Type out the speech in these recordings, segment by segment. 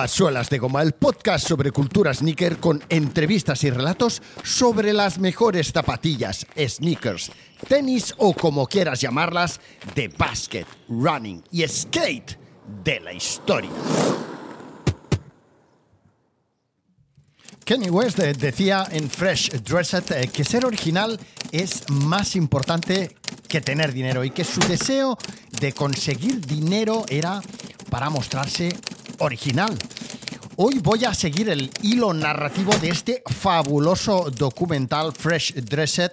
A Suelas de Goma, el podcast sobre cultura sneaker con entrevistas y relatos sobre las mejores zapatillas, sneakers, tenis o como quieras llamarlas, de basket, running y skate de la historia. Kenny West eh, decía en Fresh Dressed eh, que ser original es más importante que tener dinero y que su deseo de conseguir dinero era para mostrarse original. Hoy voy a seguir el hilo narrativo de este fabuloso documental Fresh Dressed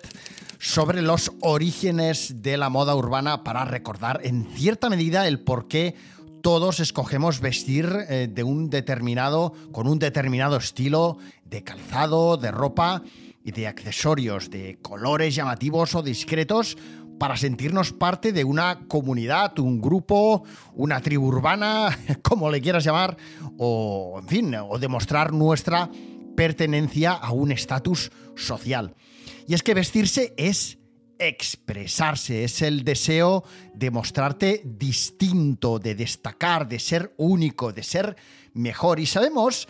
sobre los orígenes de la moda urbana para recordar en cierta medida el por qué todos escogemos vestir eh, de un determinado, con un determinado estilo de calzado, de ropa y de accesorios, de colores llamativos o discretos, para sentirnos parte de una comunidad, un grupo, una tribu urbana, como le quieras llamar, o en fin, o demostrar nuestra pertenencia a un estatus social. Y es que vestirse es expresarse, es el deseo de mostrarte distinto, de destacar, de ser único, de ser mejor. Y sabemos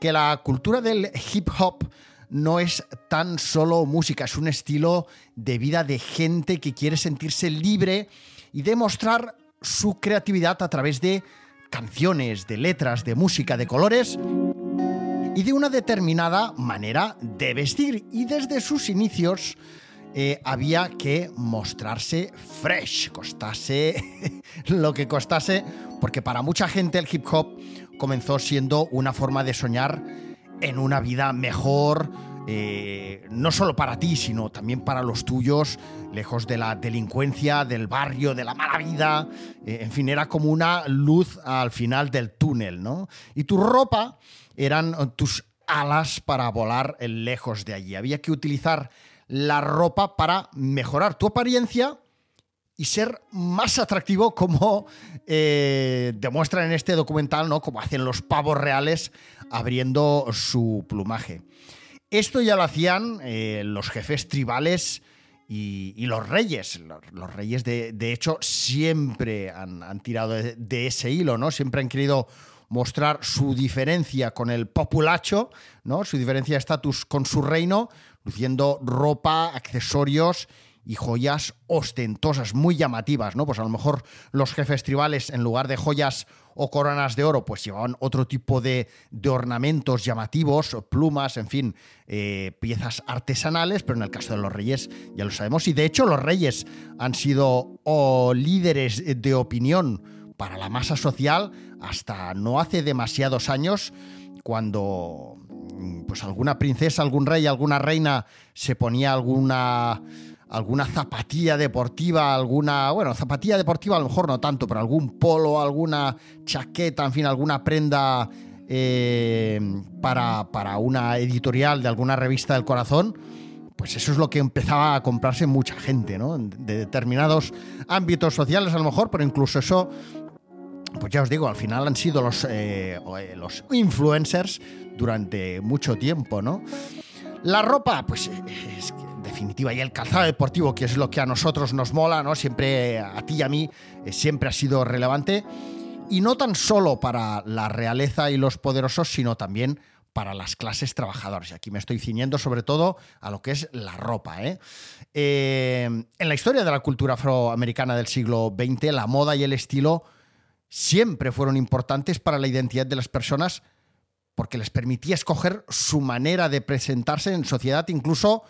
que la cultura del hip hop no es tan solo música, es un estilo de vida de gente que quiere sentirse libre y demostrar su creatividad a través de canciones, de letras, de música, de colores y de una determinada manera de vestir. Y desde sus inicios eh, había que mostrarse fresh, costase lo que costase, porque para mucha gente el hip hop comenzó siendo una forma de soñar en una vida mejor, eh, no solo para ti, sino también para los tuyos, lejos de la delincuencia, del barrio, de la mala vida. Eh, en fin, era como una luz al final del túnel, ¿no? Y tu ropa eran tus alas para volar lejos de allí. Había que utilizar la ropa para mejorar tu apariencia y ser más atractivo como eh, demuestran en este documental, ¿no? Como hacen los pavos reales abriendo su plumaje. Esto ya lo hacían eh, los jefes tribales y, los reyes. Los, reyes, de, hecho, siempre han, tirado de, de, ese hilo, ¿no? Siempre han querido mostrar su diferencia con el populacho, ¿no? Su diferencia de estatus con su reino, luciendo ropa, accesorios y joyas ostentosas, muy llamativas, ¿no? Pues a lo mejor los jefes tribales, en lugar de joyas o coronas de oro, pues llevaban otro tipo de, ornamentos llamativos, plumas, en fin, eh, piezas artesanales, pero en el caso de los reyes ya lo sabemos. Y de hecho los reyes han sido líderes de opinión para la masa social hasta no hace demasiados años, cuando pues alguna princesa, algún rey, alguna reina se ponía alguna alguna zapatilla deportiva, alguna, bueno, zapatilla deportiva a lo mejor no tanto, pero algún polo, alguna chaqueta, en fin, alguna prenda eh, para, para una editorial de alguna revista del corazón, pues eso es lo que empezaba a comprarse mucha gente, ¿no? De determinados ámbitos sociales a lo mejor, pero incluso eso pues ya os digo, al final han sido los, eh, eh, los influencers durante mucho tiempo, ¿no? La ropa, pues eh, es definitiva, y el calzado deportivo, que es lo que a nosotros nos mola, ¿no? Siempre, a ti y a mí, siempre ha sido relevante. Y no tan solo para la realeza y los poderosos, sino también para las clases trabajadoras. Y aquí me estoy ciñendo sobre todo a lo que es la ropa. en la historia de la cultura afroamericana del siglo XX, la moda y el estilo siempre fueron importantes para la identidad de las personas porque les permitía escoger su manera de presentarse en sociedad, incluso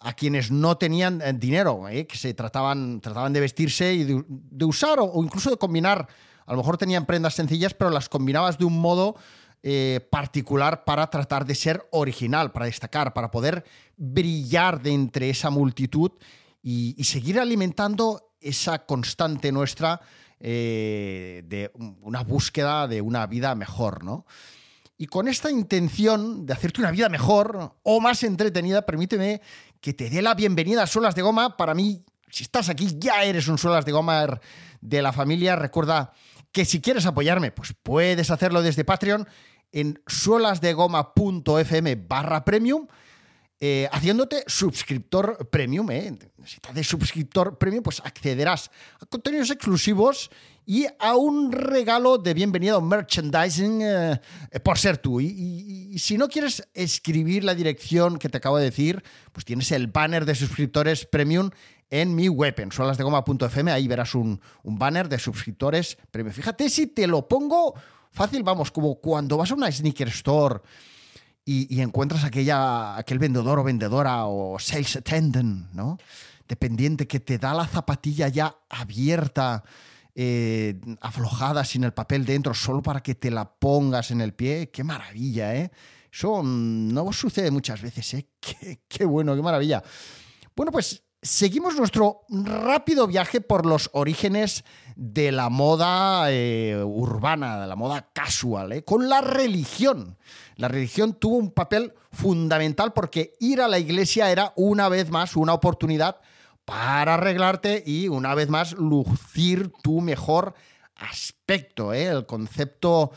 a quienes no tenían eh, dinero, ¿eh? que se trataban, trataban de vestirse y de, usar o, incluso de combinar. A lo mejor tenían prendas sencillas, pero las combinabas de un modo eh, particular para tratar de ser original, para destacar, para poder brillar de entre esa multitud y seguir alimentando esa constante nuestra de una búsqueda de una vida mejor, ¿no? Y con esta intención de hacerte una vida mejor o más entretenida, permíteme que te dé la bienvenida a Suelas de Goma. Para mí, si estás aquí, ya eres un Suelas de Goma de la familia. Recuerda que si quieres apoyarme, pues puedes hacerlo desde Patreon en suelasdegoma.fm barra premium eh, haciéndote suscriptor premium. ¿eh? Si estás de suscriptor premium, pues accederás a contenidos exclusivos y a un regalo de bienvenida merchandising eh, por ser tú. Y, si no quieres escribir la dirección que te acabo de decir, pues tienes el banner de suscriptores premium en mi web, en solasdegoma.fm. Ahí verás un, un banner de suscriptores premium. Fíjate si te lo pongo fácil, vamos, como cuando vas a una sneaker store y, encuentras aquella, aquel vendedor o vendedora o sales attendant, ¿no? Dependiente que te da la zapatilla ya abierta, eh, aflojada, sin el papel dentro, solo para que te la pongas en el pie. ¡Qué maravilla, eh! Eso no sucede muchas veces, ¿eh? Qué, qué bueno, qué maravilla! Bueno, pues seguimos nuestro rápido viaje por los orígenes de la moda eh, urbana, de la moda casual, ¿eh? con la religión. La religión tuvo un papel fundamental porque ir a la iglesia era una vez más una oportunidad para arreglarte y una vez más lucir tu mejor aspecto. ¿eh? El concepto...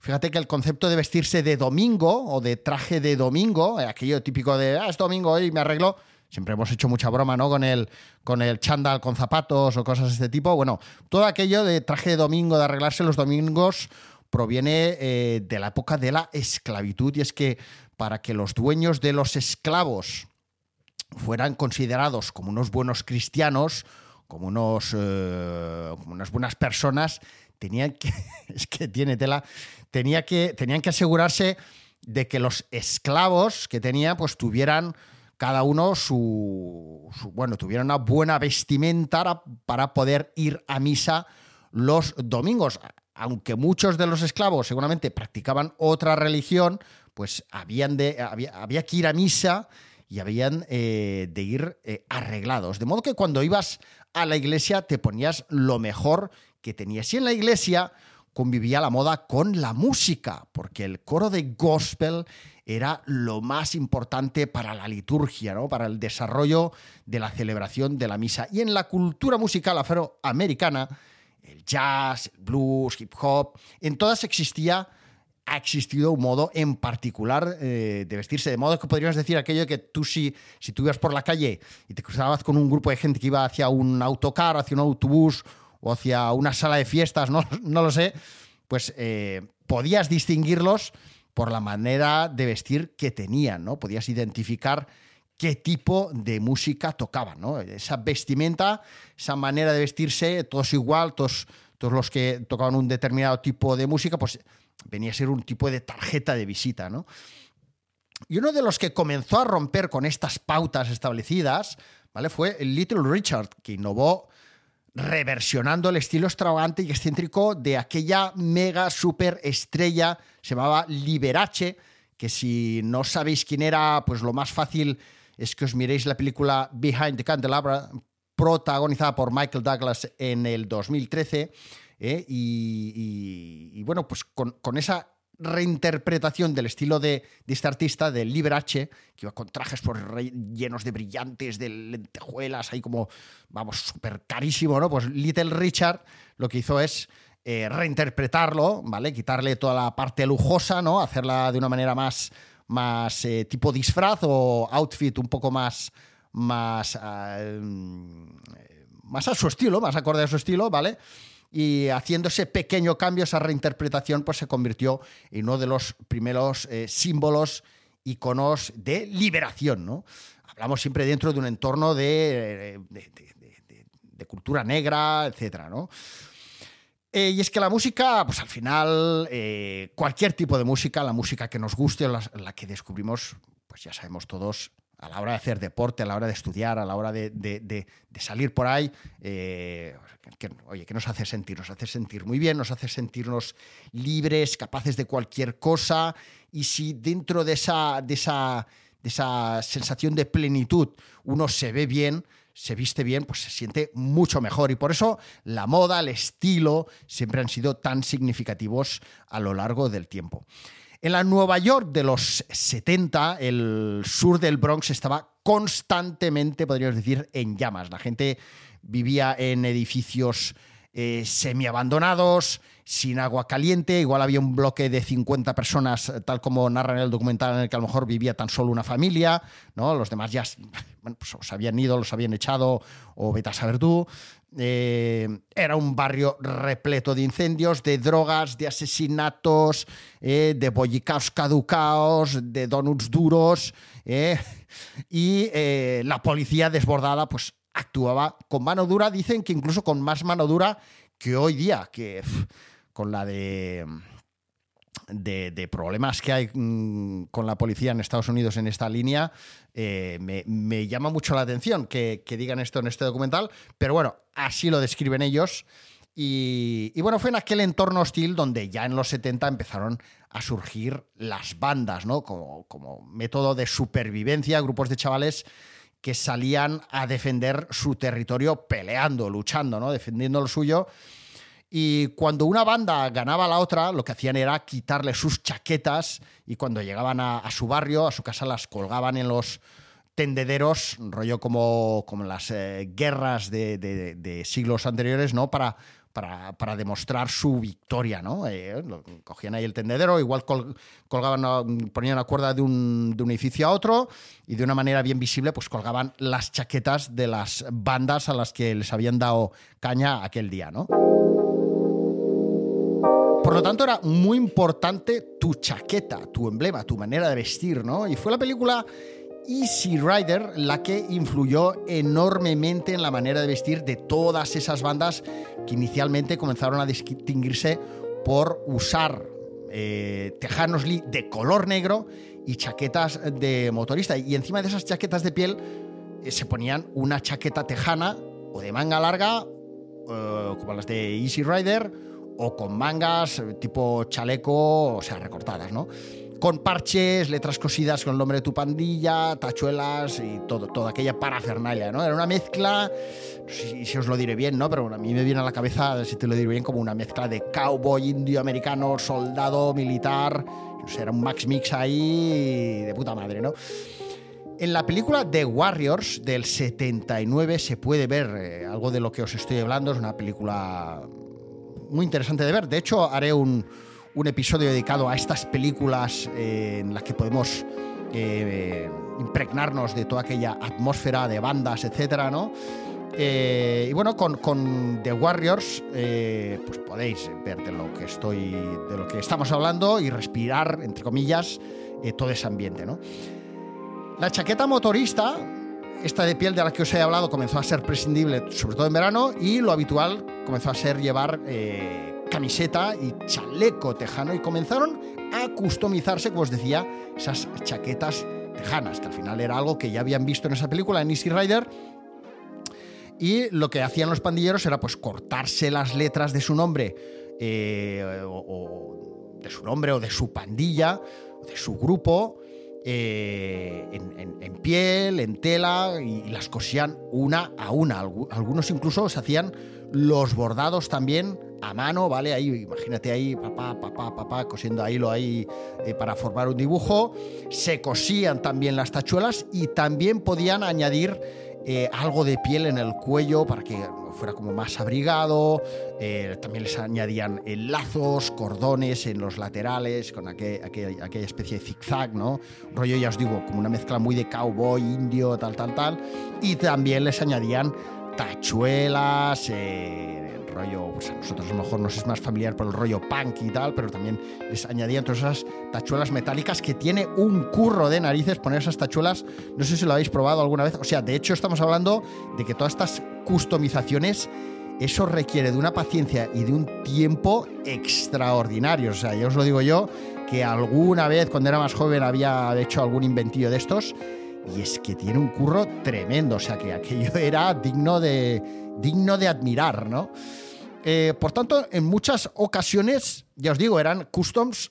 Fíjate que el concepto de vestirse de domingo o de traje de domingo, aquello típico de, ah, es domingo y me arreglo, Siempre hemos hecho mucha broma, ¿no? Con el, con el chándal con zapatos o cosas de este tipo. Bueno, todo aquello de traje de domingo, de arreglarse los domingos, proviene eh, de la época de la esclavitud. Y es que para que los dueños de los esclavos fueran considerados como unos buenos cristianos, como, unos, eh, como unas buenas personas, tenían que, es que tiene tela, tenía que, tenían que asegurarse de que los esclavos que tenían pues tuvieran cada uno su, bueno, tuvieron una buena vestimenta para poder ir a misa los domingos. Aunque muchos de los esclavos seguramente practicaban otra religión, pues habían de, había, que ir a misa y habían eh, de ir eh, arreglados. De modo que cuando ibas a la iglesia te ponías lo mejor que tenías. Y en la iglesia convivía la moda con la música, porque el coro de gospel era lo más importante para la liturgia, ¿no? para el desarrollo de la celebración de la misa. Y en la cultura musical afroamericana, el jazz, el blues, hip hop, en todas existía ha existido un modo en particular eh, de vestirse, de modo que podríamos decir aquello que tú si, si tú ibas por la calle y te cruzabas con un grupo de gente que iba hacia un autocar, hacia un autobús o hacia una sala de fiestas, no, no lo sé, pues eh, podías distinguirlos por la manera de vestir que tenían, ¿no? Podías identificar qué tipo de música tocaban, ¿no? Esa vestimenta, esa manera de vestirse, todos igual, todos, todos los que tocaban un determinado tipo de música, pues venía a ser un tipo de tarjeta de visita, ¿no? Y uno de los que comenzó a romper con estas pautas establecidas, ¿vale? Fue Little Richard, que innovó reversionando el estilo extravagante y excéntrico de aquella mega super estrella, se llamaba Liberace, que si no sabéis quién era, pues lo más fácil es que os miréis la película Behind the Candelabra, protagonizada por Michael Douglas en el 2013. ¿eh? Y, bueno, pues con esa reinterpretación del estilo de, este artista, de Liberace, que iba con trajes llenos de brillantes, de lentejuelas, ahí como, vamos, súper carísimo, ¿no? Pues Little Richard lo que hizo es eh, reinterpretarlo, ¿vale? Quitarle toda la parte lujosa, ¿no? Hacerla de una manera más, más eh, tipo disfraz o outfit un poco más, más, ah, mm, más a su estilo, más acorde a su estilo, ¿vale? Y haciendo ese pequeño cambio, esa reinterpretación, pues se convirtió en uno de los primeros eh, símbolos, iconos de liberación. ¿no? Hablamos siempre dentro de un entorno de, cultura negra, etc. ¿no? Eh, y es que la música, pues al final, eh, cualquier tipo de música, la música que nos guste, la, la que descubrimos, pues ya sabemos todos, a la hora de hacer deporte, a la hora de estudiar, a la hora de, salir por ahí, eh, que, oye, ¿qué nos hace sentir? Nos hace sentir muy bien, nos hace sentirnos libres, capaces de cualquier cosa, y si dentro de esa, de esa, de esa sensación de plenitud uno se ve bien, se viste bien, pues se siente mucho mejor. Y por eso la moda, el estilo, siempre han sido tan significativos a lo largo del tiempo. En la Nueva York de los 70, el sur del Bronx estaba constantemente, podríamos decir, en llamas. La gente vivía en edificios eh, semi-abandonados, sin agua caliente, igual había un bloque de 50 personas, tal como narra en el documental, en el que a lo mejor vivía tan solo una familia, ¿no? Los demás ya pues, se habían ido, los habían echado, o vete a saber tú. Eh, era un barrio repleto de incendios, de drogas, de asesinatos, eh, de bollicaos caducaos, de donuts duros. Eh, y la policía desbordada, pues actuaba con mano dura, dicen que incluso con más mano dura que hoy día, que con la de de, problemas que hay mm, con la policía en Estados Unidos en esta línea, eh, me, llama mucho la atención que, digan esto en este documental, pero bueno, así lo describen ellos. Y, bueno, fue en aquel entorno hostil donde ya en los 70 empezaron a surgir las bandas, ¿no? Como, como método de supervivencia, grupos de chavales que salían a defender su territorio peleando, luchando, ¿no? Defendiendo lo suyo y cuando una banda ganaba a la otra, lo que hacían era quitarle sus chaquetas y cuando llegaban a, su barrio, a su casa, las colgaban en los tendederos, rollo como, como las eh, guerras de, siglos anteriores, ¿no? Para, para, demostrar su victoria, ¿no? Eh, cogían ahí el tendedero, igual colgaban, ponían la cuerda de un, de un, edificio a otro y de una manera bien visible, pues colgaban las chaquetas de las bandas a las que les habían dado caña aquel día, ¿no? Por lo tanto, era muy importante tu chaqueta, tu emblema, tu manera de vestir, ¿no? Y fue la película Easy Rider la que influyó enormemente en la manera de vestir de todas esas bandas que inicialmente comenzaron a distinguirse por usar eh, tejanos de color negro y chaquetas de motorista. Y encima de esas chaquetas de piel eh, se ponían una chaqueta tejana o de manga larga, eh, como las de Easy Rider, o con mangas tipo chaleco, o sea, recortadas, ¿no? Con parches, letras cosidas con el nombre de tu pandilla, tachuelas y todo, toda aquella parafernalia, ¿no? Era una mezcla, no sé si, os lo diré bien, ¿no? Pero a mí me viene a la cabeza, si te lo diré bien, como una mezcla de cowboy indio-americano, soldado, militar, o sea, era un max mix ahí de puta madre, ¿no? En la película The Warriors del 79 se puede ver eh, algo de lo que os estoy hablando. Es una película muy interesante de ver. De hecho, haré un, episodio dedicado a estas películas eh, en las que podemos eh, impregnarnos de toda aquella atmósfera de bandas, etcétera, ¿no? Eh, y bueno, con, The Warriors, pues podéis ver de lo que estoy, de lo que estamos hablando y respirar, entre comillas, todo ese ambiente, ¿no? La chaqueta motorista esta de piel de la que os he hablado comenzó a ser prescindible, sobre todo en verano, y lo habitual comenzó a ser llevar eh, camiseta y chaleco tejano, y comenzaron a customizarse, como os decía, esas chaquetas tejanas, que al final era algo que ya habían visto en esa película, en Easy Rider, y lo que hacían los pandilleros era pues cortarse las letras de su nombre, eh, o de su nombre, o de su pandilla, o de su grupo, eh, en, piel, en tela, y, las cosían una a una. Algunos incluso se hacían los bordados también a mano, ¿vale? Ahí, imagínate ahí, papá, papá, papá, cosiendo ahí lo ahí eh, para formar un dibujo. Se cosían también las tachuelas y también podían añadir eh, algo de piel en el cuello para que fuera como más abrigado. Eh, también les añadían eh, lazos, cordones en los laterales, con aquella especie de zigzag, ¿no? rollo, ya os digo, como una mezcla muy de cowboy, indio, tal, tal, tal. Y también les añadían tachuelas, rollo, pues a nosotros a lo mejor nos es más familiar por el rollo punk y tal, pero también les añadían todas esas tachuelas metálicas que tiene un curro de narices poner esas tachuelas. No sé si lo habéis probado alguna vez. O sea, de hecho estamos hablando de que todas estas customizaciones eso requiere de una paciencia y de un tiempo extraordinarios. O sea, ya os lo digo yo, que alguna vez cuando era más joven había hecho algún inventillo de estos y es que tiene un curro tremendo. O sea, que aquello era digno de, digno de admirar, ¿no? Eh, por tanto, en muchas ocasiones, ya os digo, eran customs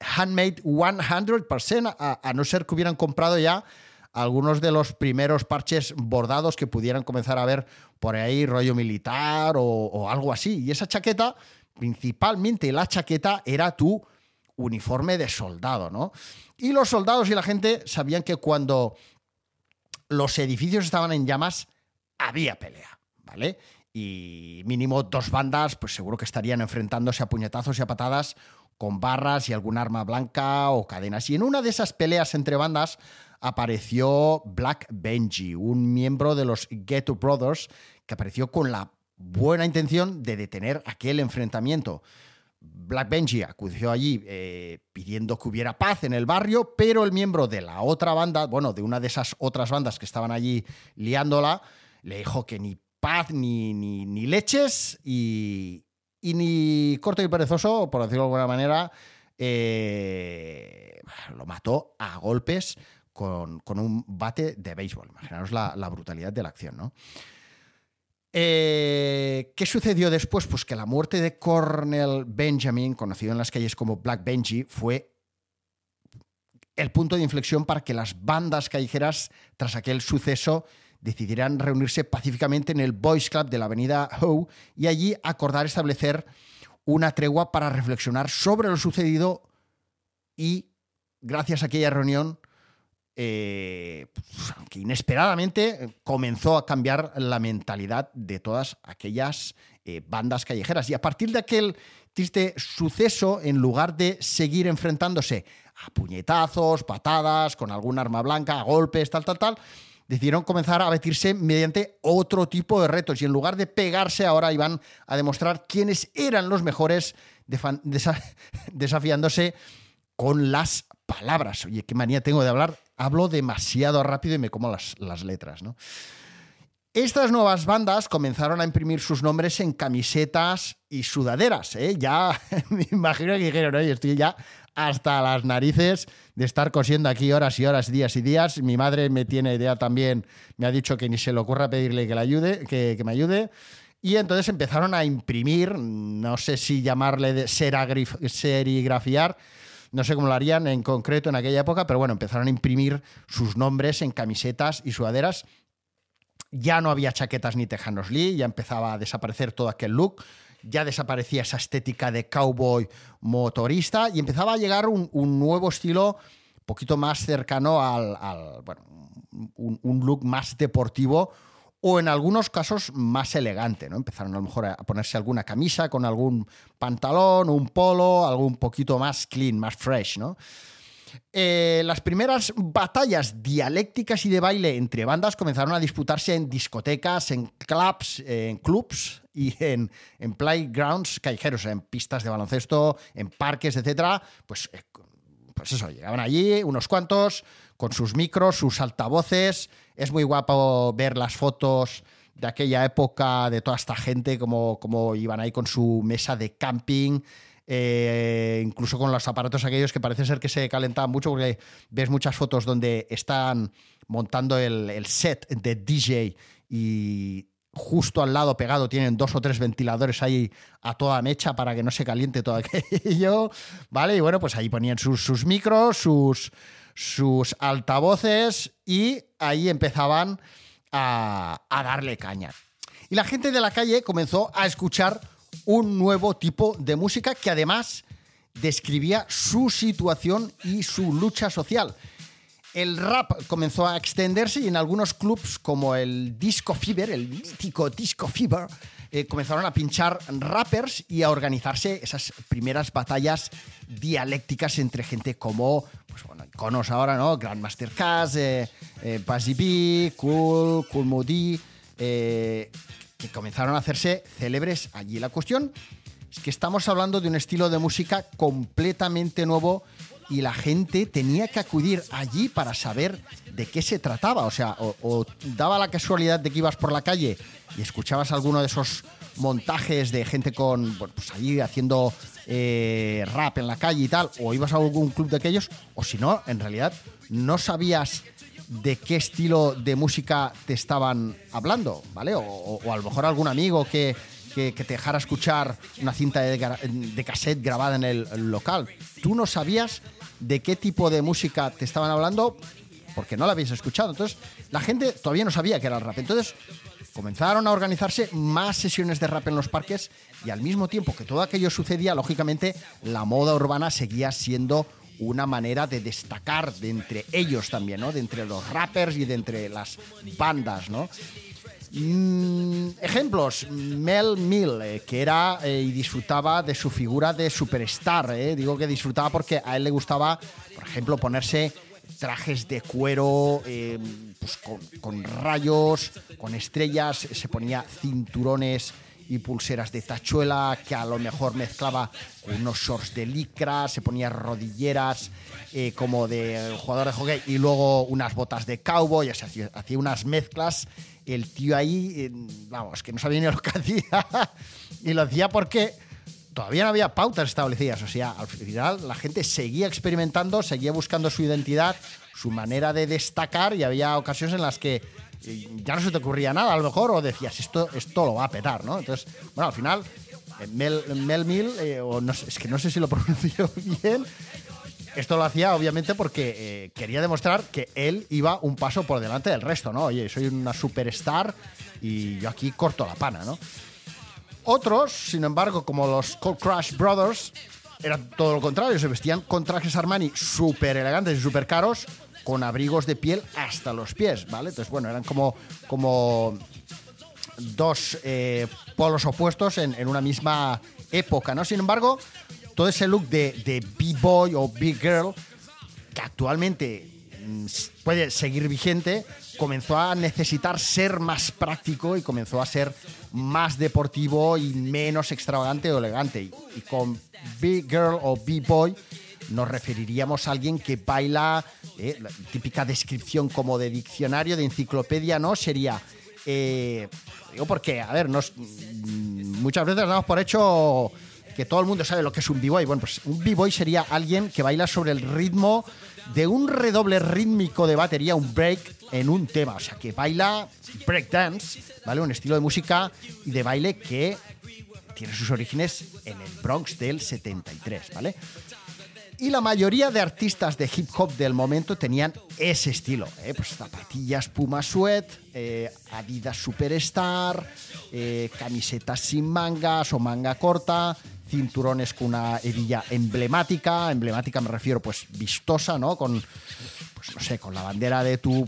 handmade 100%, a, no ser que hubieran comprado ya algunos de los primeros parches bordados que pudieran comenzar a ver por ahí, rollo militar o, algo así. Y esa chaqueta, principalmente la chaqueta, era tu uniforme de soldado, ¿no? Y los soldados y la gente sabían que cuando los edificios estaban en llamas, había pelea, ¿vale? y mínimo dos bandas, pues seguro que estarían enfrentándose a puñetazos y a patadas con barras y algún arma blanca o cadenas. Y en una de esas peleas entre bandas apareció Black Benji, un miembro de los Ghetto Brothers, que apareció con la buena intención de detener aquel enfrentamiento. Black Benji acudió allí eh, pidiendo que hubiera paz en el barrio, pero el miembro de la otra banda, bueno, de una de esas otras bandas que estaban allí liándola, le dijo que ni paz ni, ni, leches y, ni corto y perezoso, por decirlo de alguna manera, eh, lo mató a golpes con, un bate de béisbol. Imaginaos la, la brutalidad de la acción, ¿no? Eh, ¿Qué sucedió después? Pues que la muerte de Cornell Benjamin, conocido en las calles como Black Benji, fue el punto de inflexión para que las bandas callejeras, tras aquel suceso, decidieran reunirse pacíficamente en el Boys Club de la avenida Howe y allí acordar establecer una tregua para reflexionar sobre lo sucedido y, gracias a aquella reunión, eh, pues, que inesperadamente comenzó a cambiar la mentalidad de todas aquellas eh, bandas callejeras. Y a partir de aquel triste suceso, en lugar de seguir enfrentándose a puñetazos, patadas, con algún arma blanca, a golpes, tal, tal, tal, decidieron comenzar a batirse mediante otro tipo de retos. Y en lugar de pegarse, ahora iban a demostrar quiénes eran los mejores, desafiándose con las palabras. Oye, qué manía tengo de hablar. Hablo demasiado rápido y me como las, las letras. Estas nuevas bandas comenzaron a imprimir sus nombres en camisetas y sudaderas. ¿eh? Ya me imagino que dijeron, estoy ya hasta las narices de estar cosiendo aquí horas y horas, días y días. Mi madre me tiene idea también, me ha dicho que ni se le ocurra pedirle que, le ayude, que, que me ayude. Y entonces empezaron a imprimir, no sé si llamarle de serigrafiar, no sé cómo lo harían en concreto en aquella época, pero bueno, empezaron a imprimir sus nombres en camisetas y sudaderas. Ya no había chaquetas ni tejanos Lee, ya empezaba a desaparecer todo aquel look, ya desaparecía esa estética de cowboy motorista y empezaba a llegar un, nuevo estilo un poquito más cercano al, bueno, un look más deportivo, o en algunos casos más elegante, ¿no? Empezaron a lo mejor a ponerse alguna camisa con algún pantalón, un polo, algo un poquito más clean, más fresh, ¿no? Eh, las primeras batallas dialécticas y de baile entre bandas comenzaron a disputarse en discotecas, en clubs, en clubs y en, en playgrounds callejeros, en pistas de baloncesto, en parques, etcétera. Pues, eh, pues eso, llegaban allí unos cuantos con sus micros, sus altavoces. Es muy guapo ver las fotos de aquella época, de toda esta gente, como, como iban ahí con su mesa de camping. Eh, incluso con los aparatos aquellos que parece ser que se calentaban mucho, porque ves muchas fotos donde están montando el, el set de DJ y justo al lado pegado tienen dos o tres ventiladores ahí a toda mecha para que no se caliente todo aquello, ¿vale? Y bueno, pues ahí ponían sus, sus micros, sus, sus altavoces y ahí empezaban a, darle caña. Y la gente de la calle comenzó a escuchar un nuevo tipo de música que además describía su situación y su lucha social. El rap comenzó a extenderse y en algunos clubs como el Disco Fever, el mítico Disco Fever, eh, comenzaron a pinchar rappers y a organizarse esas primeras batallas dialécticas entre gente como, pues bueno, iconos ahora, ¿no? Grandmaster Caz, eh, eh B, Cool, Cool Moody, eh, que comenzaron a hacerse célebres allí. La cuestión es que estamos hablando de un estilo de música completamente nuevo y la gente tenía que acudir allí para saber de qué se trataba. O sea, o, daba la casualidad de que ibas por la calle y escuchabas alguno de esos montajes de gente con, pues allí haciendo eh, rap en la calle y tal, o ibas a algún club de aquellos, o si no, en realidad no sabías de qué estilo de música te estaban hablando, ¿vale? O, a lo mejor algún amigo que, que, te dejara escuchar una cinta de, de, cassette grabada en el local. Tú no sabías de qué tipo de música te estaban hablando porque no la habéis escuchado. Entonces, la gente todavía no sabía que era el rap. Entonces, comenzaron a organizarse más sesiones de rap en los parques y al mismo tiempo que todo aquello sucedía, lógicamente, la moda urbana seguía siendo una manera de destacar de entre ellos también, ¿no? De entre los rappers y de entre las bandas, ¿no? Mm, ejemplos, Mel Mill, eh, que era eh, y disfrutaba de su figura de superstar. eh. Digo que disfrutaba porque a él le gustaba, por ejemplo, ponerse trajes de cuero eh, pues con, rayos, con estrellas, se ponía cinturones y pulseras de tachuela que a lo mejor mezclaba unos shorts de licra, se ponía rodilleras como de jugador de hockey y luego unas botas de cowboy, o sea, hacía unas mezclas. El tío ahí, vamos, que no sabía ni lo que hacía y lo hacía porque todavía no había pautas establecidas. O sea, al final la gente seguía experimentando, seguía buscando su identidad, su manera de destacar y había ocasiones en las que eh, ya no se te ocurría nada, a lo mejor, o decías, esto, esto lo va a petar, ¿no? Entonces, bueno, al final, Mel, Mel Mill, eh, o no es que no sé si lo pronuncio bien, esto lo hacía obviamente porque eh, quería demostrar que él iba un paso por delante del resto, ¿no? Oye, soy una superstar y yo aquí corto la pana, ¿no? Otros, sin embargo, como los Cold Crush Brothers, era todo lo contrario, se vestían con trajes Armani súper elegantes y súper caros, con abrigos de piel hasta los pies, ¿vale? Entonces, bueno, eran como, como dos eh, polos opuestos en, una misma época, ¿no? Sin embargo, todo ese look de, de B-boy o B-girl, que actualmente mm, puede seguir vigente, comenzó a necesitar ser más práctico y comenzó a ser más deportivo y menos extravagante o elegante. Y, con B-girl o B-boy nos referiríamos a alguien que baila, eh, la típica descripción como de diccionario, de enciclopedia, ¿no? Sería, eh, digo porque, a ver, nos, muchas veces damos por hecho que todo el mundo sabe lo que es un b-boy. Bueno, pues un b-boy sería alguien que baila sobre el ritmo de un redoble rítmico de batería, un break en un tema. O sea, que baila breakdance, ¿vale? Un estilo de música y de baile que tiene sus orígenes en el Bronx del 73, ¿vale? Y la mayoría de artistas de hip hop del momento tenían ese estilo. ¿eh? Pues zapatillas Puma Sweat, eh, Adidas Superstar, eh, camisetas sin mangas o manga corta, cinturones con una hebilla emblemática. Emblemática me refiero, pues vistosa, ¿no? Con, pues no sé, con la bandera de tu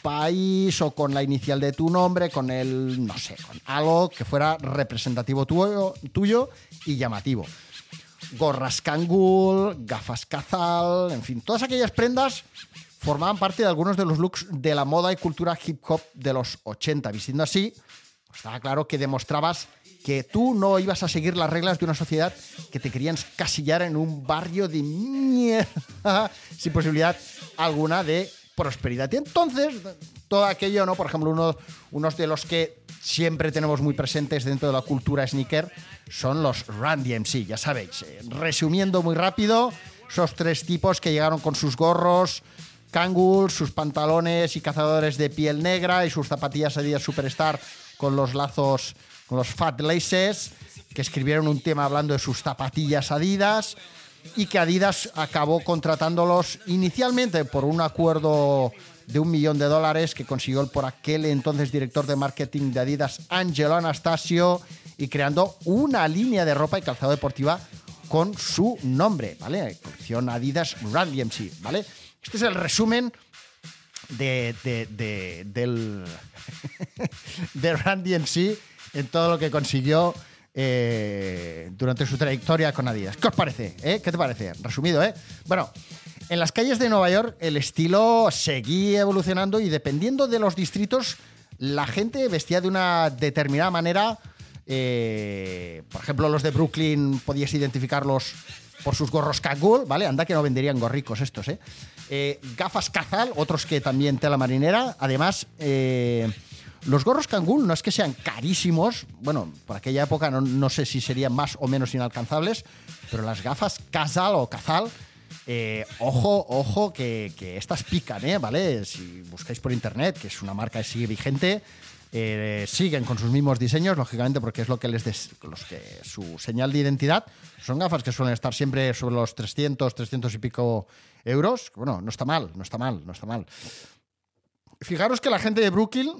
país o con la inicial de tu nombre, con el, no sé, con algo que fuera representativo tuyo, y llamativo gorras Kangol, gafas Cazal, en fin, todas aquellas prendas formaban parte de algunos de los looks de la moda y cultura hip hop de los 80. Vistiendo así, pues estaba claro que demostrabas que tú no ibas a seguir las reglas de una sociedad que te querían casillar en un barrio de mierda sin posibilidad alguna de prosperidad. Y entonces, todo aquello, ¿no? Por ejemplo, uno, unos de los que siempre tenemos muy presentes dentro de la cultura sneaker son los Run DMC, ya sabéis. Eh, resumiendo muy rápido, esos tres tipos que llegaron con sus gorros, Kangol, sus pantalones y cazadores de piel negra y sus zapatillas Adidas Superstar con los lazos, los Fat Laces, que escribieron un tema hablando de sus zapatillas Adidas y que Adidas acabó contratándolos inicialmente por un acuerdo de un millón de dólares que consiguió por aquel entonces director de marketing de Adidas, Angelo Anastasio, y creando una línea de ropa y calzado deportiva con su nombre, ¿vale? Colección Adidas Run DMC, ¿vale? Este es el resumen de, de, de del de Run en todo lo que consiguió eh, durante su trayectoria con Adidas. ¿Qué os parece? Eh? ¿Qué te parece? Resumido, ¿eh? Bueno, en las calles de Nueva York el estilo seguía evolucionando y dependiendo de los distritos, la gente vestía de una determinada manera. Eh, por ejemplo, los de Brooklyn podías identificarlos por sus gorros Kangol, ¿vale? Anda que no venderían gorricos estos, ¿eh? eh gafas Cazal, otros que también tela marinera. Además, eh, los gorros Kangol no es que sean carísimos, bueno, por aquella época no, no, sé si serían más o menos inalcanzables, pero las gafas Cazal o Cazal eh, ojo, ojo, que, que, estas pican, ¿eh? ¿Vale? Si buscáis por internet, que es una marca que sigue vigente, eh, siguen con sus mismos diseños, lógicamente, porque es lo que les los que su señal de identidad. Son gafas que suelen estar siempre sobre los 300, 300 y pico euros. Bueno, no está mal, no está mal, no está mal. Fijaros que la gente de Brooklyn,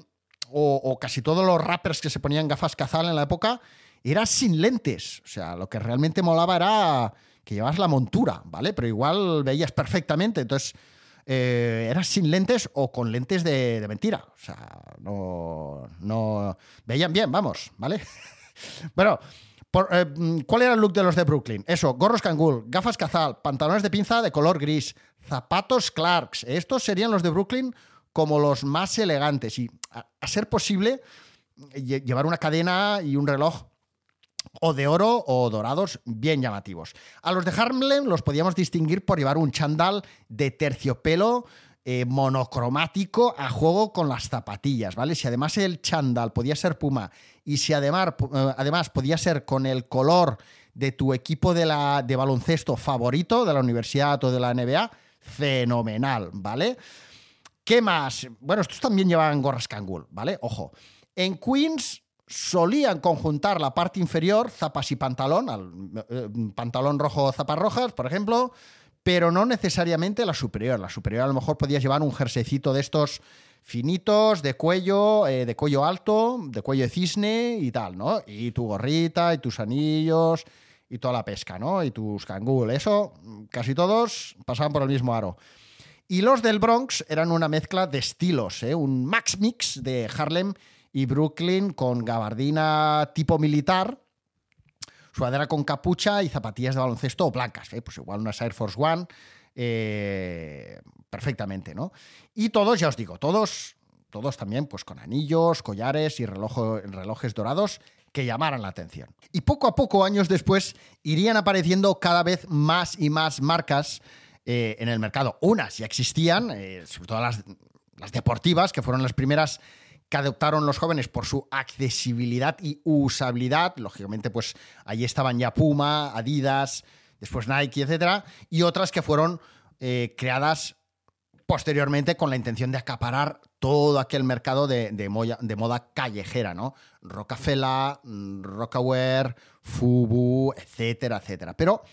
o, casi todos los rappers que se ponían gafas cazal en la época, era sin lentes. O sea, lo que realmente molaba era que llevas la montura, ¿vale? Pero igual veías perfectamente. Entonces, eh, era sin lentes o con lentes de, mentira. O sea, no, no. Veían bien, vamos, ¿vale? bueno. Eh, ¿Cuál era el look de los de Brooklyn? Eso, gorros cangul, gafas cazal, pantalones de pinza de color gris, zapatos Clarks. Estos serían los de Brooklyn como los más elegantes y, a ser posible, llevar una cadena y un reloj o de oro o dorados bien llamativos. A los de Harlem los podíamos distinguir por llevar un chandal de terciopelo eh, monocromático a juego con las zapatillas, ¿vale? Si además el chandal podía ser puma y si además, eh, además podía ser con el color de tu equipo de, la, de baloncesto favorito de la universidad o de la NBA, fenomenal, ¿vale? ¿Qué más? Bueno, estos también llevan gorras kangol, ¿vale? Ojo. En Queens solían conjuntar la parte inferior, zapas y pantalón, al, eh, pantalón rojo zapas rojas, por ejemplo, pero no necesariamente la superior. La superior a lo mejor podías llevar un jerseycito de estos finitos, de cuello, eh, de cuello alto, de cuello de cisne y tal, ¿no? Y tu gorrita y tus anillos y toda la pesca, ¿no? Y tus cangul. Eso, casi todos pasaban por el mismo aro. Y los del Bronx eran una mezcla de estilos, ¿eh? un max mix de Harlem y Brooklyn con gabardina tipo militar, sudadera con capucha y zapatillas de baloncesto blancas, ¿eh? pues igual unas Air Force One, eh, perfectamente, ¿no? Y todos, ya os digo, todos, todos también pues con anillos, collares y relojes dorados que llamaran la atención. Y poco a poco, años después, irían apareciendo cada vez más y más marcas eh, en el mercado. Unas ya existían, sobre todo las, deportivas, que fueron las primeras que adoptaron los jóvenes por su accesibilidad y usabilidad. Lógicamente, pues allí estaban ya Puma, Adidas, después Nike, etcétera, y otras que fueron eh, creadas posteriormente con la intención de acaparar todo aquel mercado de, moda callejera, ¿no? Rockefeller, mm, Rockaware, Fubu, etcétera, etcétera. Pero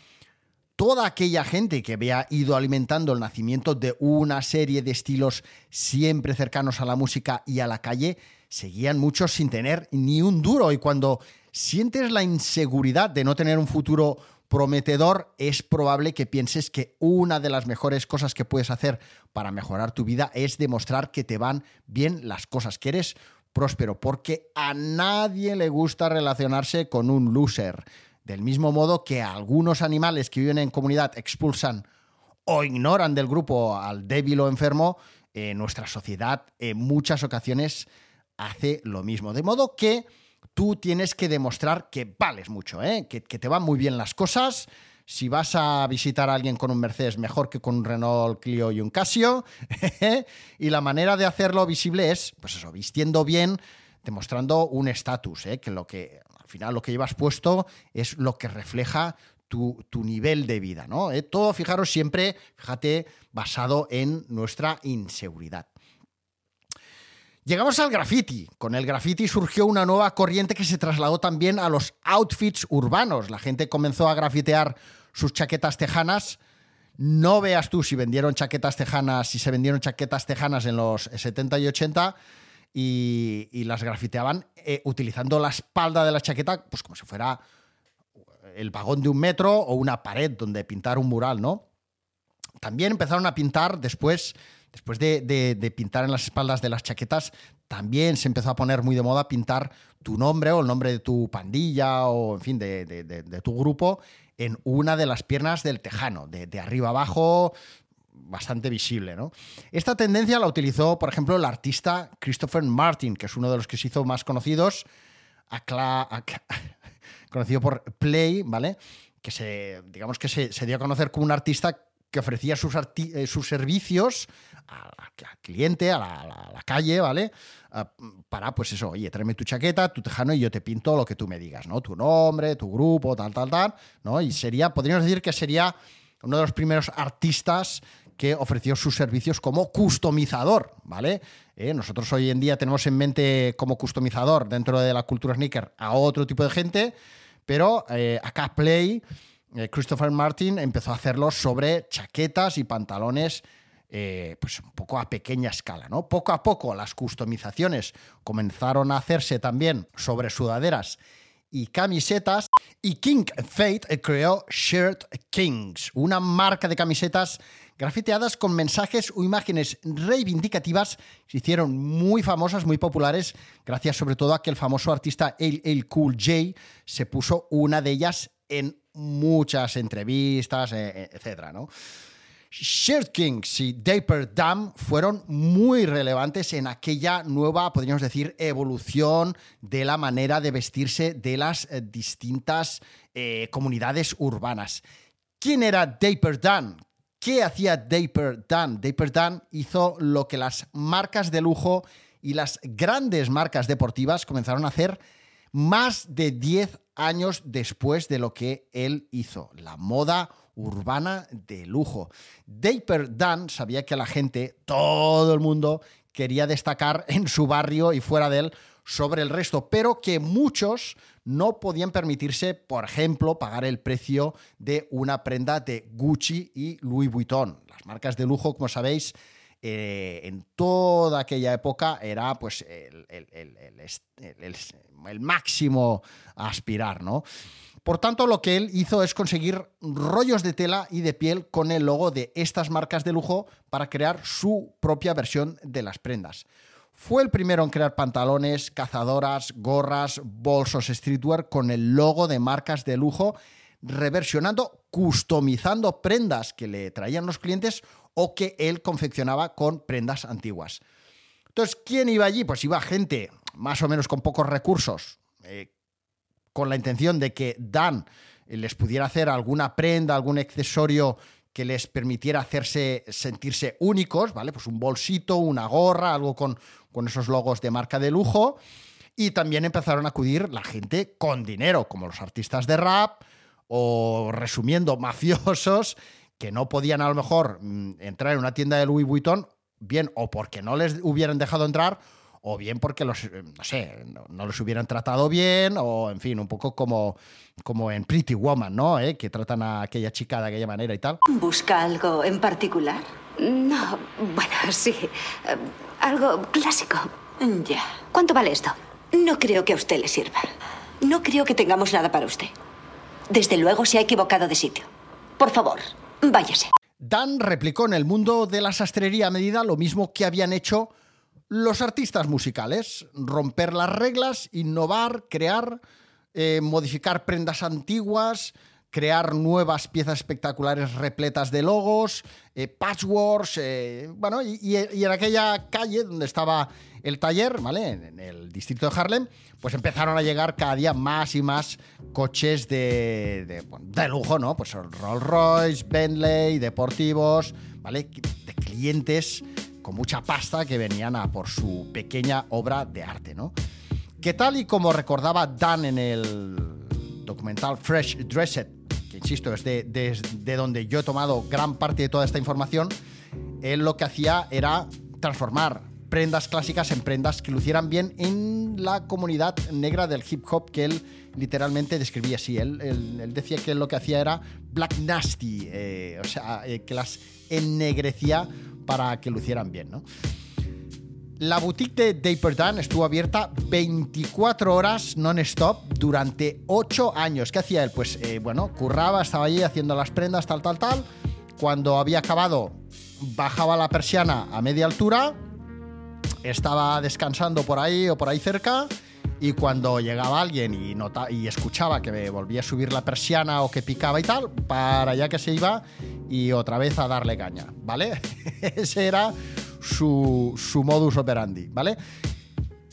toda aquella gente que había ido alimentando el nacimiento de una serie de estilos siempre cercanos a la música y a la calle, seguían muchos sin tener ni un duro. Y cuando sientes la inseguridad de no tener un futuro prometedor, es probable que pienses que una de las mejores cosas que puedes hacer para mejorar tu vida es demostrar que te van bien las cosas, que eres próspero, porque a nadie le gusta relacionarse con un loser. Del mismo modo que algunos animales que viven en comunidad expulsan o ignoran del grupo al débil o enfermo, eh, nuestra sociedad en muchas ocasiones hace lo mismo. De modo que tú tienes que demostrar que vales mucho, ¿eh? que, te van muy bien las cosas. Si vas a visitar a alguien con un Mercedes, mejor que con un Renault Clio y un Casio. y la manera de hacerlo visible es, pues eso, vistiendo bien, demostrando un estatus, ¿eh? que lo que al final lo que llevas puesto es lo que refleja tu, nivel de vida, ¿no? Eh, todo, fijaros, siempre, fíjate, basado en nuestra inseguridad. Llegamos al graffiti. Con el graffiti surgió una nueva corriente que se trasladó también a los outfits urbanos. La gente comenzó a grafitear sus chaquetas tejanas. No veas tú si vendieron chaquetas tejanas, si se vendieron chaquetas tejanas en los 70 y 80 y, las grafiteaban eh, utilizando la espalda de la chaqueta pues como si fuera el vagón de un metro o una pared donde pintar un mural, ¿no? También empezaron a pintar después, después de, pintar en las espaldas de las chaquetas, también se empezó a poner muy de moda pintar tu nombre o el nombre de tu pandilla o, en fin, de, tu grupo en una de las piernas del tejano, de, arriba abajo, bastante visible. ¿no? Esta tendencia la utilizó, por ejemplo, el artista Christopher Martin, que es uno de los que se hizo más conocidos, conocido por Play, ¿vale? Que se, digamos que se, dio a conocer como un artista que ofrecía sus, eh, sus servicios al, cliente, a la, calle, ¿vale? Ah, para, pues eso, oye, tráeme tu chaqueta, tu tejano y yo te pinto lo que tú me digas, ¿no? Tu nombre, tu grupo, tal, tal, tal, ¿no? Y sería, podríamos decir que sería uno de los primeros artistas que ofreció sus servicios como customizador, ¿vale? Eh, nosotros hoy en día tenemos en mente como customizador dentro de la cultura sneaker a otro tipo de gente, pero eh, acá Play, eh, Christopher Martin empezó a hacerlo sobre chaquetas y pantalones pues un poco a pequeña escala, ¿no? Poco a poco las customizaciones comenzaron a hacerse también sobre sudaderas y camisetas. Y King Fate creó Shirt Kings, una marca de camisetas grafiteadas con mensajes o imágenes reivindicativas se hicieron muy famosas, muy populares, gracias sobre todo a que el famoso artista El Cool J se puso una de ellas en muchas entrevistas, e, e, etcétera, ¿no? Shirt Kings y Daper Dam fueron muy relevantes en aquella nueva, podríamos decir, evolución de la manera de vestirse de las eh, distintas eh, comunidades urbanas. ¿Quién era Daper Dan? ¿Qué hacía Daper Dan? Daper Dan hizo lo que las marcas de lujo y las grandes marcas deportivas comenzaron a hacer más de 10 años después de lo que él hizo, la moda urbana de lujo. Daper Dan sabía que la gente, todo el mundo, quería destacar en su barrio y fuera de él sobre el resto, pero que muchos no podían permitirse, por ejemplo, pagar el precio de una prenda de Gucci y Louis Vuitton. Las marcas de lujo, como sabéis, eh, en toda aquella época era pues el, máximo a aspirar, ¿no? Por tanto, lo que él hizo es conseguir rollos de tela y de piel con el logo de estas marcas de lujo para crear su propia versión de las prendas. Fue el primero en crear pantalones, cazadoras, gorras, bolsos streetwear con el logo de marcas de lujo, reversionando, customizando prendas que le traían los clientes o que él confeccionaba con prendas antiguas. Entonces, ¿quién iba allí? Pues iba gente más o menos con pocos recursos, eh, con la intención de que Dan les pudiera hacer alguna prenda, algún accesorio que les permitiera hacerse sentirse únicos, ¿vale? Pues un bolsito, una gorra, algo con, con esos logos de marca de lujo. Y también empezaron a acudir la gente con dinero, como los artistas de rap o, resumiendo, mafiosos que no podían a lo mejor mm, entrar en una tienda de Louis Vuitton, bien o porque no les hubieran dejado entrar, o bien porque los, eh, no sé, no, los hubieran tratado bien, o en fin, un poco como, como en Pretty Woman, ¿no? ¿Eh? Que tratan a aquella chica de aquella manera y tal. ¿Busca algo en particular? No, bueno, sí. Eh, algo clásico. Ya. ¿Cuánto vale esto? No creo que a usted le sirva. No creo que tengamos nada para usted. Desde luego se ha equivocado de sitio. Por favor, váyase. Dan replicó en el mundo de la sastrería a medida lo mismo que habían hecho los artistas musicales, romper las reglas, innovar, crear, eh, modificar prendas antiguas, crear nuevas piezas espectaculares repletas de logos, eh, patchworks, eh, bueno, y, en aquella calle donde estaba el taller, ¿vale? En el distrito de Harlem, pues empezaron a llegar cada día más y más coches de, de lujo, ¿no? Pues Rolls Royce, Bentley, deportivos, ¿vale? De clientes con mucha pasta que venían a por su pequeña obra de arte, ¿no? Que tal y como recordaba Dan en el documental Fresh Dressed, que insisto, es de, de, donde yo he tomado gran parte de toda esta información, él lo que hacía era transformar prendas clásicas en prendas que lucieran bien en la comunidad negra del hip hop que él literalmente describía así. Él, él, decía que lo que hacía era black nasty, eh, o sea, eh, que las ennegrecía para que lo hicieran bien, ¿no? La boutique de Daper Dan estuvo abierta 24 horas non-stop durante 8 años. ¿Qué hacía él? Pues, eh, bueno, curraba, estaba allí haciendo las prendas, tal, tal, tal. Cuando había acabado, bajaba la persiana a media altura, estaba descansando por ahí o por ahí cerca, y cuando llegaba alguien y, y escuchaba que me volvía a subir la persiana o que picaba y tal, para allá que se iba y otra vez a darle caña, ¿vale? Ese era su, modus operandi, ¿vale?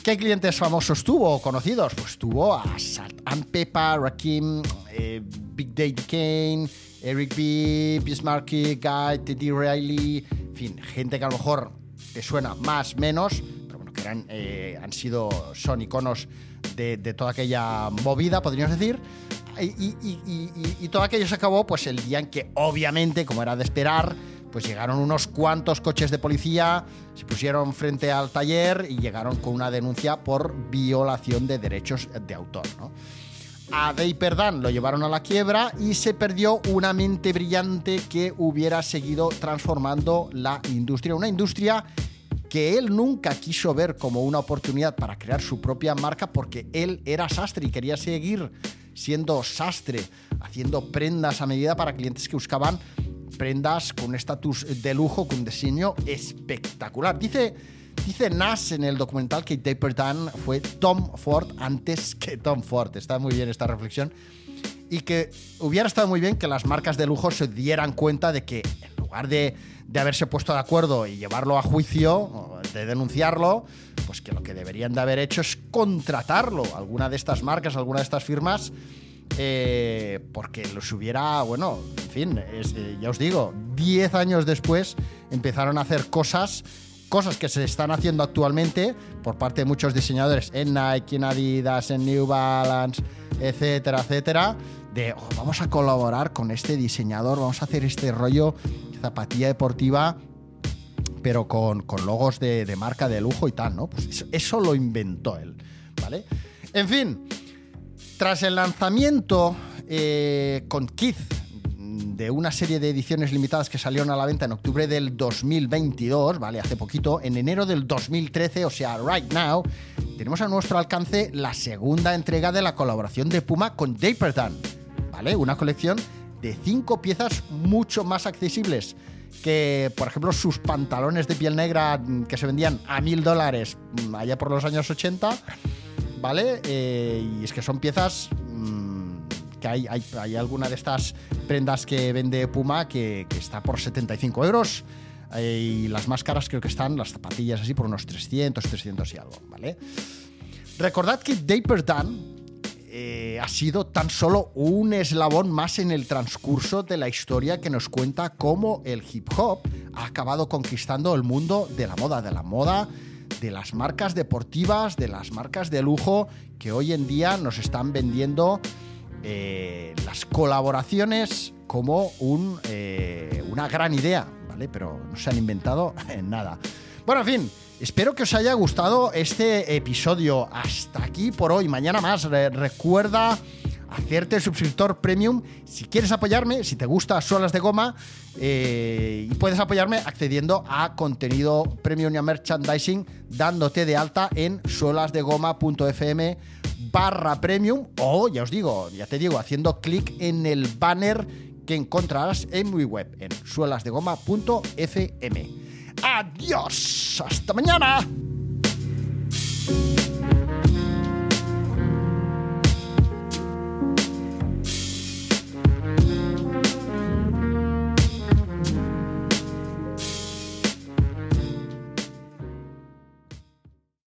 ¿Qué clientes famosos tuvo o conocidos? Pues tuvo a Salt and Pepper, Rakim, eh, Big Daddy Kane, Eric B., Bismarcky, Guy, Teddy Riley, en fin, gente que a lo mejor te suena más, menos, pero bueno, que eran, eh, han sido, son iconos de, toda aquella movida, podríamos decir y, todo aquello se acabó pues el día en que obviamente, como era de esperar, pues llegaron unos cuantos coches de policía, se pusieron frente al taller y llegaron con una denuncia por violación de derechos de autor. A Day Perdan lo llevaron a la quiebra y se perdió una mente brillante que hubiera seguido transformando la industria. Una industria que él nunca quiso ver como una oportunidad para crear su propia marca porque él era sastre y quería seguir siendo sastre, haciendo prendas a medida para clientes que buscaban prendas con estatus de lujo, con diseño espectacular. Dice, dice Nas en el documental que Taper Dan fue Tom Ford antes que Tom Ford. Está muy bien esta reflexión. Y que hubiera estado muy bien que las marcas de lujo se dieran cuenta de que en lugar de de haberse puesto de acuerdo y llevarlo a juicio, de denunciarlo, pues que lo que deberían de haber hecho es contratarlo, alguna de estas marcas, alguna de estas firmas, eh, porque los hubiera, bueno, en fin, eh, ya os digo, 10 años después empezaron a hacer cosas cosas que se están haciendo actualmente por parte de muchos diseñadores en Nike, en Adidas, en New Balance, etcétera, etcétera, de vamos a colaborar con este diseñador, vamos a hacer este rollo zapatilla deportiva, pero con, logos de, marca de lujo y tal, ¿no? Pues eso, lo inventó él, ¿vale? En fin, tras el lanzamiento eh, con Keith de una serie de ediciones limitadas que salieron a la venta en octubre del 2022, ¿vale? Hace poquito, en enero del 2013, o sea, right now, tenemos a nuestro alcance la segunda entrega de la colaboración de Puma con Dapertan, ¿vale? Una colección de cinco piezas mucho más accesibles que, por ejemplo, sus pantalones de piel negra que se vendían a mil dólares mm, allá por los años 80, ¿vale? Eh, y es que son piezas mm, hay, alguna de estas prendas que vende Puma que, está por 75 euros. Eh, y las más caras creo que están las zapatillas así por unos 300, 300 y algo, ¿vale? Recordad que Daper Dan eh, ha sido tan solo un eslabón más en el transcurso de la historia que nos cuenta cómo el hip hop ha acabado conquistando el mundo de la moda, de la moda, de las marcas deportivas, de las marcas de lujo que hoy en día nos están vendiendo eh, las colaboraciones como un, eh, una gran idea, ¿vale? Pero no se han inventado en nada. Bueno, en fin, Espero que os haya gustado este episodio. Hasta aquí por hoy. Mañana más. recuerda hacerte suscriptor premium si quieres apoyarme, si te gusta Suelas de Goma. Eh, y puedes apoyarme accediendo a contenido premium y a merchandising dándote de alta en suelasdegoma.fm barra premium o ya os digo, ya te digo, haciendo clic en el banner que encontrarás en mi web en suelasdegoma.fm. Adiós. Hasta mañana.